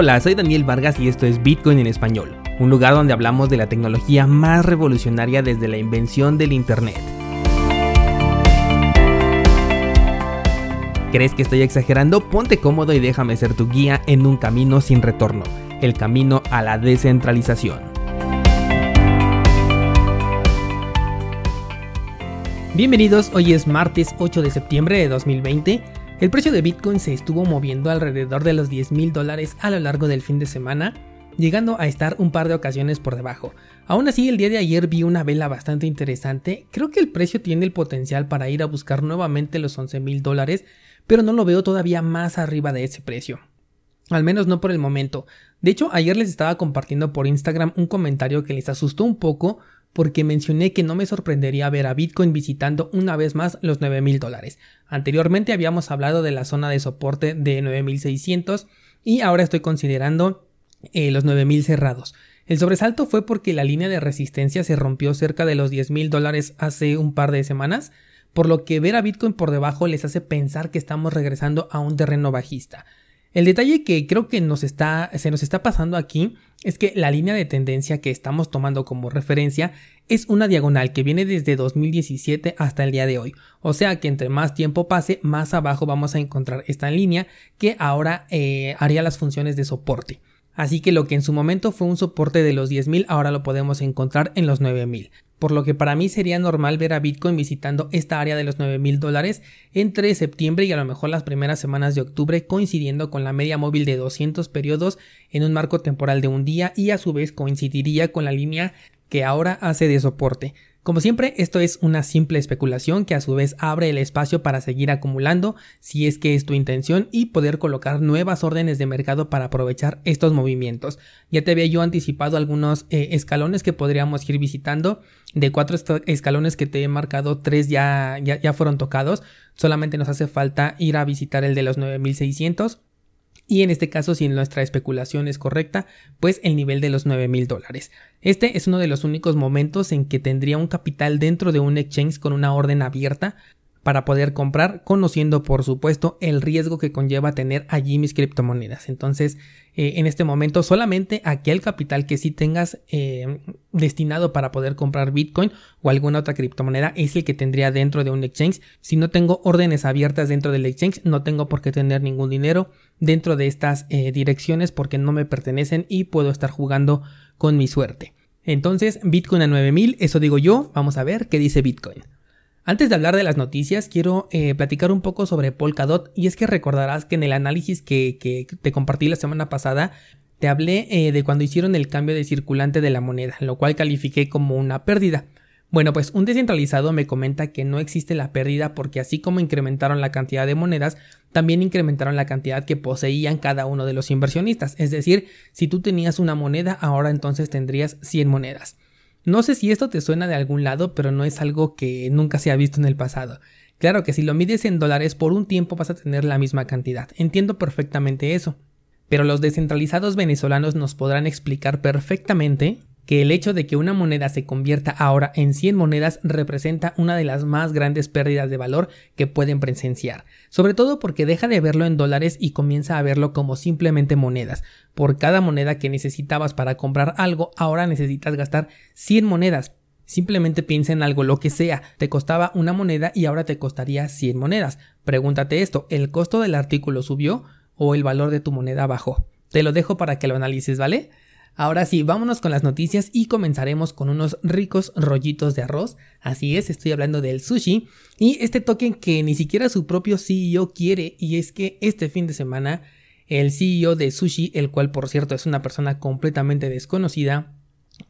Hola, soy Daniel Vargas y esto es Bitcoin en español, un lugar donde hablamos de la tecnología más revolucionaria desde la invención del Internet. ¿Crees que estoy exagerando? Ponte cómodo y déjame ser tu guía en un camino sin retorno, el camino a la descentralización. Bienvenidos, hoy es martes 8 de septiembre de 2020 el precio de Bitcoin se estuvo moviendo alrededor de los 10 mil dólares a lo largo del fin de semana, llegando a estar un par de ocasiones por debajo. Aún así, el día de ayer vi una vela bastante interesante. Creo que el precio tiene el potencial para ir a buscar nuevamente los 11 mil dólares, pero no lo veo todavía más arriba de ese precio. Al menos no por el momento. De hecho, ayer les estaba compartiendo por Instagram un comentario que les asustó un poco porque mencioné que no me sorprendería ver a Bitcoin visitando una vez más los 9000 dólares. Anteriormente habíamos hablado de la zona de soporte de 9600 y ahora estoy considerando eh, los 9000 cerrados. El sobresalto fue porque la línea de resistencia se rompió cerca de los 10.000 dólares hace un par de semanas, por lo que ver a Bitcoin por debajo les hace pensar que estamos regresando a un terreno bajista. El detalle que creo que nos está, se nos está pasando aquí es que la línea de tendencia que estamos tomando como referencia es una diagonal que viene desde 2017 hasta el día de hoy. O sea que entre más tiempo pase, más abajo vamos a encontrar esta línea que ahora eh, haría las funciones de soporte. Así que lo que en su momento fue un soporte de los 10.000 ahora lo podemos encontrar en los 9.000 por lo que para mí sería normal ver a Bitcoin visitando esta área de los 9 mil dólares entre septiembre y a lo mejor las primeras semanas de octubre coincidiendo con la media móvil de 200 periodos en un marco temporal de un día y a su vez coincidiría con la línea que ahora hace de soporte. Como siempre, esto es una simple especulación que a su vez abre el espacio para seguir acumulando si es que es tu intención y poder colocar nuevas órdenes de mercado para aprovechar estos movimientos. Ya te había yo anticipado algunos eh, escalones que podríamos ir visitando. De cuatro escalones que te he marcado, tres ya, ya, ya fueron tocados. Solamente nos hace falta ir a visitar el de los 9600 y en este caso si nuestra especulación es correcta, pues el nivel de los 9 mil dólares. Este es uno de los únicos momentos en que tendría un capital dentro de un exchange con una orden abierta para poder comprar, conociendo por supuesto el riesgo que conlleva tener allí mis criptomonedas. Entonces, eh, en este momento solamente aquel capital que sí tengas eh, destinado para poder comprar Bitcoin o alguna otra criptomoneda es el que tendría dentro de un exchange. Si no tengo órdenes abiertas dentro del exchange, no tengo por qué tener ningún dinero dentro de estas eh, direcciones porque no me pertenecen y puedo estar jugando con mi suerte. Entonces, Bitcoin a 9000, eso digo yo, vamos a ver qué dice Bitcoin. Antes de hablar de las noticias, quiero eh, platicar un poco sobre Polkadot y es que recordarás que en el análisis que, te compartí la semana pasada, te hablé eh, de cuando hicieron el cambio de circulante de la moneda, lo cual califiqué como una pérdida. Bueno, pues un descentralizado me comenta que no existe la pérdida porque así como incrementaron la cantidad de monedas, también incrementaron la cantidad que poseían cada uno de los inversionistas. Es decir, si tú tenías una moneda, ahora entonces tendrías 100 monedas. No sé si esto te suena de algún lado, pero no es algo que nunca se ha visto en el pasado. Claro que si lo mides en dólares por un tiempo vas a tener la misma cantidad. Entiendo perfectamente eso. Pero los descentralizados venezolanos nos podrán explicar perfectamente que el hecho de que una moneda se convierta ahora en 100 monedas representa una de las más grandes pérdidas de valor que pueden presenciar, sobre todo porque deja de verlo en dólares y comienza a verlo como simplemente monedas. Por cada moneda que necesitabas para comprar algo, ahora necesitas gastar 100 monedas. Simplemente piensa en algo, lo que sea, te costaba una moneda y ahora te costaría 100 monedas. Pregúntate esto, ¿el costo del artículo subió o el valor de tu moneda bajó? Te lo dejo para que lo analices, ¿vale? Ahora sí, vámonos con las noticias y comenzaremos con unos ricos rollitos de arroz. Así es, estoy hablando del sushi y este token que ni siquiera su propio CEO quiere y es que este fin de semana el CEO de sushi, el cual por cierto es una persona completamente desconocida,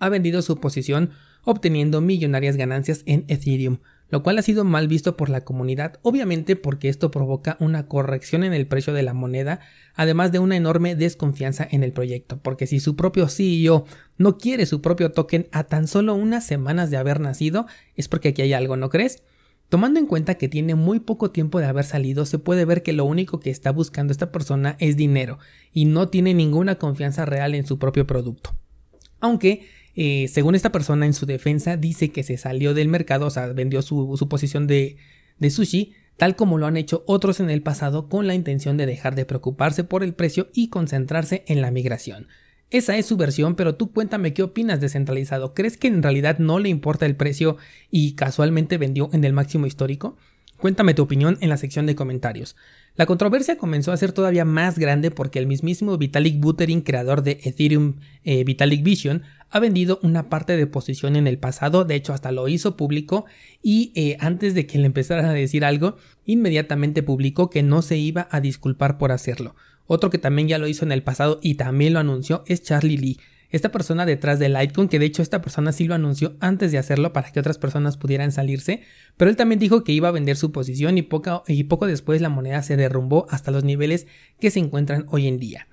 ha vendido su posición obteniendo millonarias ganancias en Ethereum lo cual ha sido mal visto por la comunidad, obviamente porque esto provoca una corrección en el precio de la moneda, además de una enorme desconfianza en el proyecto, porque si su propio CEO no quiere su propio token a tan solo unas semanas de haber nacido, es porque aquí hay algo, ¿no crees? Tomando en cuenta que tiene muy poco tiempo de haber salido, se puede ver que lo único que está buscando esta persona es dinero y no tiene ninguna confianza real en su propio producto. Aunque eh, según esta persona en su defensa, dice que se salió del mercado, o sea, vendió su, posición de, de sushi tal como lo han hecho otros en el pasado con la intención de dejar de preocuparse por el precio y concentrarse en la migración. Esa es su versión, pero tú cuéntame qué opinas descentralizado. ¿Crees que en realidad no le importa el precio y casualmente vendió en el máximo histórico? Cuéntame tu opinión en la sección de comentarios. La controversia comenzó a ser todavía más grande porque el mismísimo Vitalik Buterin, creador de Ethereum eh, Vitalik Vision, ha vendido una parte de posición en el pasado, de hecho hasta lo hizo público y eh, antes de que le empezaran a decir algo, inmediatamente publicó que no se iba a disculpar por hacerlo. Otro que también ya lo hizo en el pasado y también lo anunció es Charlie Lee, esta persona detrás de Litecoin, que de hecho esta persona sí lo anunció antes de hacerlo para que otras personas pudieran salirse, pero él también dijo que iba a vender su posición y poco, y poco después la moneda se derrumbó hasta los niveles que se encuentran hoy en día.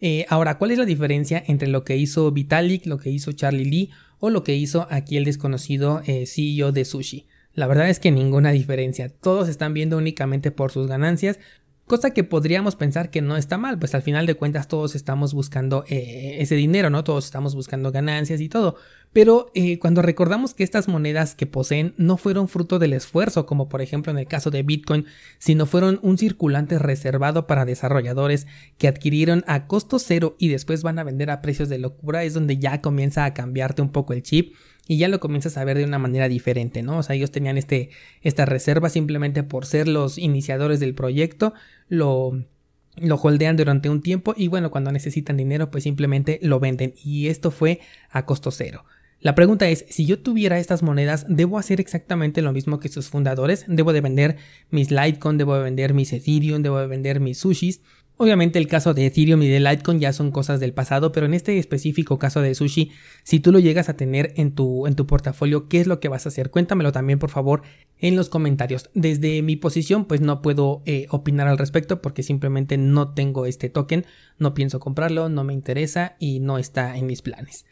Eh, ahora, ¿cuál es la diferencia entre lo que hizo Vitalik, lo que hizo Charlie Lee o lo que hizo aquí el desconocido eh, CEO de Sushi? La verdad es que ninguna diferencia, todos están viendo únicamente por sus ganancias, Cosa que podríamos pensar que no está mal, pues al final de cuentas todos estamos buscando eh, ese dinero, ¿no? Todos estamos buscando ganancias y todo. Pero eh, cuando recordamos que estas monedas que poseen no fueron fruto del esfuerzo, como por ejemplo en el caso de Bitcoin, sino fueron un circulante reservado para desarrolladores que adquirieron a costo cero y después van a vender a precios de locura, es donde ya comienza a cambiarte un poco el chip y ya lo comienzas a ver de una manera diferente, ¿no? O sea, ellos tenían este, esta reserva simplemente por ser los iniciadores del proyecto, lo, lo holdean durante un tiempo y bueno, cuando necesitan dinero pues simplemente lo venden y esto fue a costo cero. La pregunta es, si yo tuviera estas monedas, ¿debo hacer exactamente lo mismo que sus fundadores? ¿Debo de vender mis Litecoin, debo de vender mis Ethereum, debo de vender mis Sushis? Obviamente el caso de Ethereum y de Litecoin ya son cosas del pasado, pero en este específico caso de Sushi, si tú lo llegas a tener en tu, en tu portafolio, ¿qué es lo que vas a hacer? Cuéntamelo también por favor en los comentarios. Desde mi posición pues no puedo eh, opinar al respecto porque simplemente no tengo este token, no pienso comprarlo, no me interesa y no está en mis planes.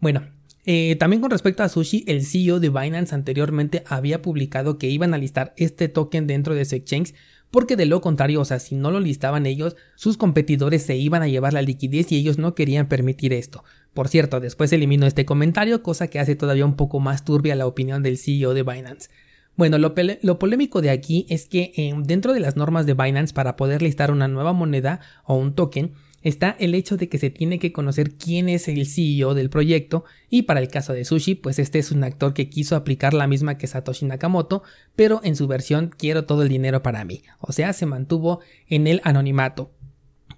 Bueno, eh, también con respecto a Sushi, el CEO de Binance anteriormente había publicado que iban a listar este token dentro de su exchange porque de lo contrario, o sea, si no lo listaban ellos, sus competidores se iban a llevar la liquidez y ellos no querían permitir esto. Por cierto, después eliminó este comentario, cosa que hace todavía un poco más turbia la opinión del CEO de Binance. Bueno, lo, polémico de aquí es que eh, dentro de las normas de Binance para poder listar una nueva moneda o un token, está el hecho de que se tiene que conocer quién es el CEO del proyecto y para el caso de Sushi pues este es un actor que quiso aplicar la misma que Satoshi Nakamoto pero en su versión quiero todo el dinero para mí o sea se mantuvo en el anonimato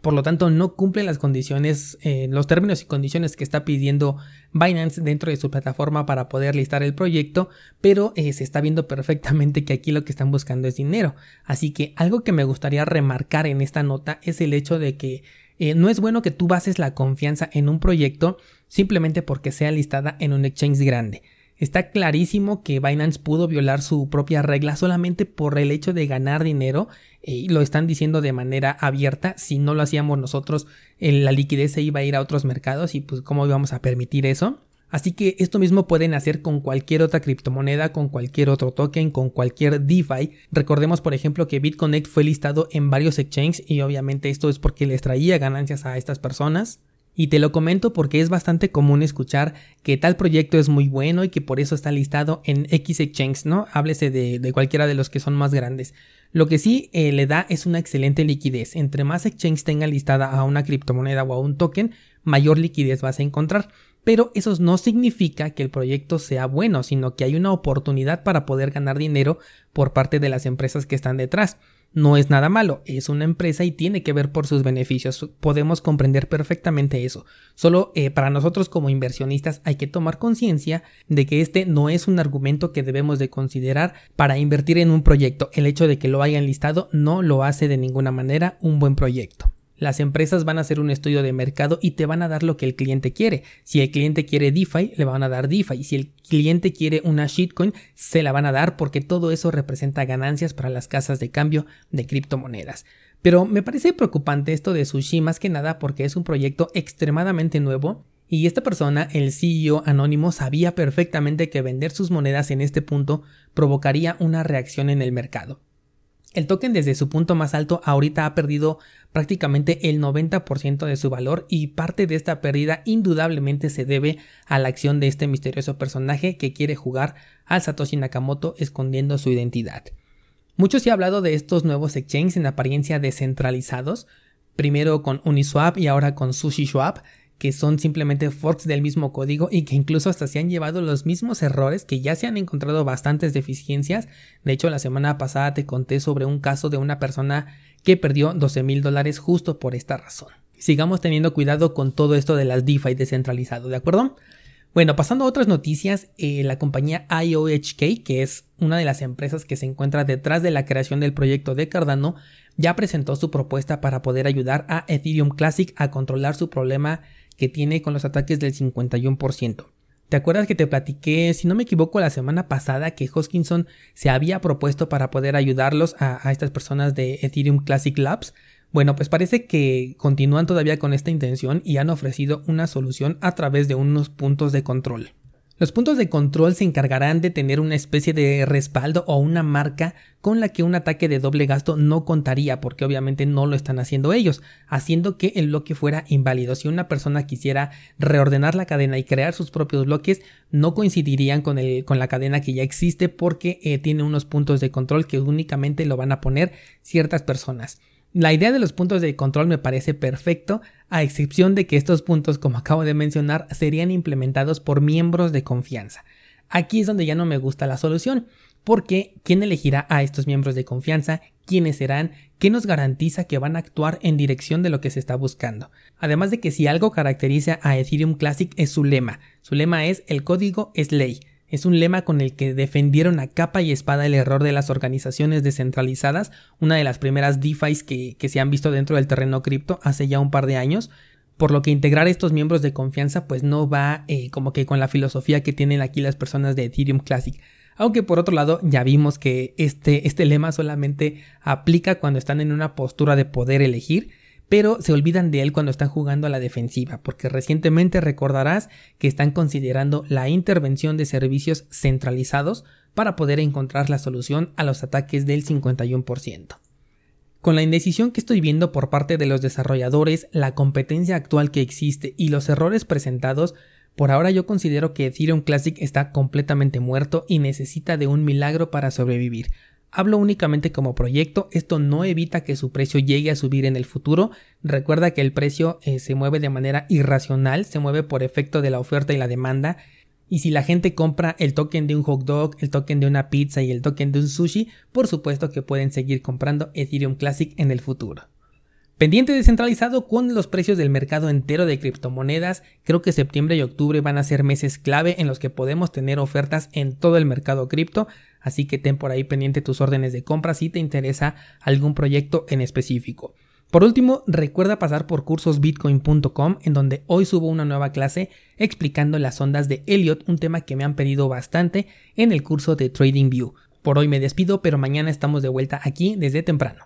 por lo tanto no cumple las condiciones, eh, los términos y condiciones que está pidiendo Binance dentro de su plataforma para poder listar el proyecto, pero eh, se está viendo perfectamente que aquí lo que están buscando es dinero. Así que algo que me gustaría remarcar en esta nota es el hecho de que eh, no es bueno que tú bases la confianza en un proyecto simplemente porque sea listada en un exchange grande. Está clarísimo que Binance pudo violar su propia regla solamente por el hecho de ganar dinero eh, y lo están diciendo de manera abierta. Si no lo hacíamos nosotros, eh, la liquidez se iba a ir a otros mercados y pues cómo íbamos a permitir eso. Así que esto mismo pueden hacer con cualquier otra criptomoneda, con cualquier otro token, con cualquier DeFi. Recordemos por ejemplo que BitConnect fue listado en varios exchanges y obviamente esto es porque les traía ganancias a estas personas. Y te lo comento porque es bastante común escuchar que tal proyecto es muy bueno y que por eso está listado en X Exchange, ¿no? Háblese de, cualquiera de los que son más grandes. Lo que sí eh, le da es una excelente liquidez. Entre más exchange tenga listada a una criptomoneda o a un token, mayor liquidez vas a encontrar pero eso no significa que el proyecto sea bueno, sino que hay una oportunidad para poder ganar dinero por parte de las empresas que están detrás. No es nada malo, es una empresa y tiene que ver por sus beneficios. Podemos comprender perfectamente eso. Solo eh, para nosotros como inversionistas hay que tomar conciencia de que este no es un argumento que debemos de considerar para invertir en un proyecto. El hecho de que lo hayan listado no lo hace de ninguna manera un buen proyecto. Las empresas van a hacer un estudio de mercado y te van a dar lo que el cliente quiere. Si el cliente quiere DeFi, le van a dar DeFi. Si el cliente quiere una shitcoin, se la van a dar porque todo eso representa ganancias para las casas de cambio de criptomonedas. Pero me parece preocupante esto de Sushi más que nada porque es un proyecto extremadamente nuevo y esta persona, el CEO anónimo, sabía perfectamente que vender sus monedas en este punto provocaría una reacción en el mercado. El token desde su punto más alto ahorita ha perdido prácticamente el 90% de su valor y parte de esta pérdida indudablemente se debe a la acción de este misterioso personaje que quiere jugar al Satoshi Nakamoto escondiendo su identidad. Mucho se ha hablado de estos nuevos exchanges en apariencia descentralizados, primero con Uniswap y ahora con SushiSwap, que son simplemente forks del mismo código y que incluso hasta se han llevado los mismos errores, que ya se han encontrado bastantes deficiencias. De hecho, la semana pasada te conté sobre un caso de una persona que perdió 12 mil dólares justo por esta razón. Sigamos teniendo cuidado con todo esto de las DeFi descentralizado, ¿de acuerdo? Bueno, pasando a otras noticias, eh, la compañía IOHK, que es una de las empresas que se encuentra detrás de la creación del proyecto de Cardano, ya presentó su propuesta para poder ayudar a Ethereum Classic a controlar su problema que tiene con los ataques del 51%. ¿Te acuerdas que te platiqué, si no me equivoco, la semana pasada que Hoskinson se había propuesto para poder ayudarlos a, estas personas de Ethereum Classic Labs? Bueno, pues parece que continúan todavía con esta intención y han ofrecido una solución a través de unos puntos de control. Los puntos de control se encargarán de tener una especie de respaldo o una marca con la que un ataque de doble gasto no contaría, porque obviamente no lo están haciendo ellos, haciendo que el bloque fuera inválido. Si una persona quisiera reordenar la cadena y crear sus propios bloques, no coincidirían con, la cadena que ya existe porque eh, tiene unos puntos de control que únicamente lo van a poner ciertas personas. La idea de los puntos de control me parece perfecto, a excepción de que estos puntos, como acabo de mencionar, serían implementados por miembros de confianza. Aquí es donde ya no me gusta la solución, porque ¿quién elegirá a estos miembros de confianza? ¿Quiénes serán? ¿Qué nos garantiza que van a actuar en dirección de lo que se está buscando? Además de que si algo caracteriza a Ethereum Classic es su lema. Su lema es el código es ley. Es un lema con el que defendieron a capa y espada el error de las organizaciones descentralizadas, una de las primeras DeFi que, que se han visto dentro del terreno cripto hace ya un par de años, por lo que integrar estos miembros de confianza pues no va eh, como que con la filosofía que tienen aquí las personas de Ethereum Classic. Aunque por otro lado ya vimos que este, este lema solamente aplica cuando están en una postura de poder elegir pero se olvidan de él cuando están jugando a la defensiva, porque recientemente recordarás que están considerando la intervención de servicios centralizados para poder encontrar la solución a los ataques del 51%. Con la indecisión que estoy viendo por parte de los desarrolladores, la competencia actual que existe y los errores presentados, por ahora yo considero que Ethereum Classic está completamente muerto y necesita de un milagro para sobrevivir, Hablo únicamente como proyecto, esto no evita que su precio llegue a subir en el futuro. Recuerda que el precio eh, se mueve de manera irracional, se mueve por efecto de la oferta y la demanda. Y si la gente compra el token de un hot dog, el token de una pizza y el token de un sushi, por supuesto que pueden seguir comprando Ethereum Classic en el futuro. Pendiente descentralizado con los precios del mercado entero de criptomonedas, creo que septiembre y octubre van a ser meses clave en los que podemos tener ofertas en todo el mercado cripto, así que ten por ahí pendiente tus órdenes de compra si te interesa algún proyecto en específico. Por último, recuerda pasar por cursosbitcoin.com en donde hoy subo una nueva clase explicando las ondas de Elliot, un tema que me han pedido bastante en el curso de TradingView. Por hoy me despido, pero mañana estamos de vuelta aquí desde temprano.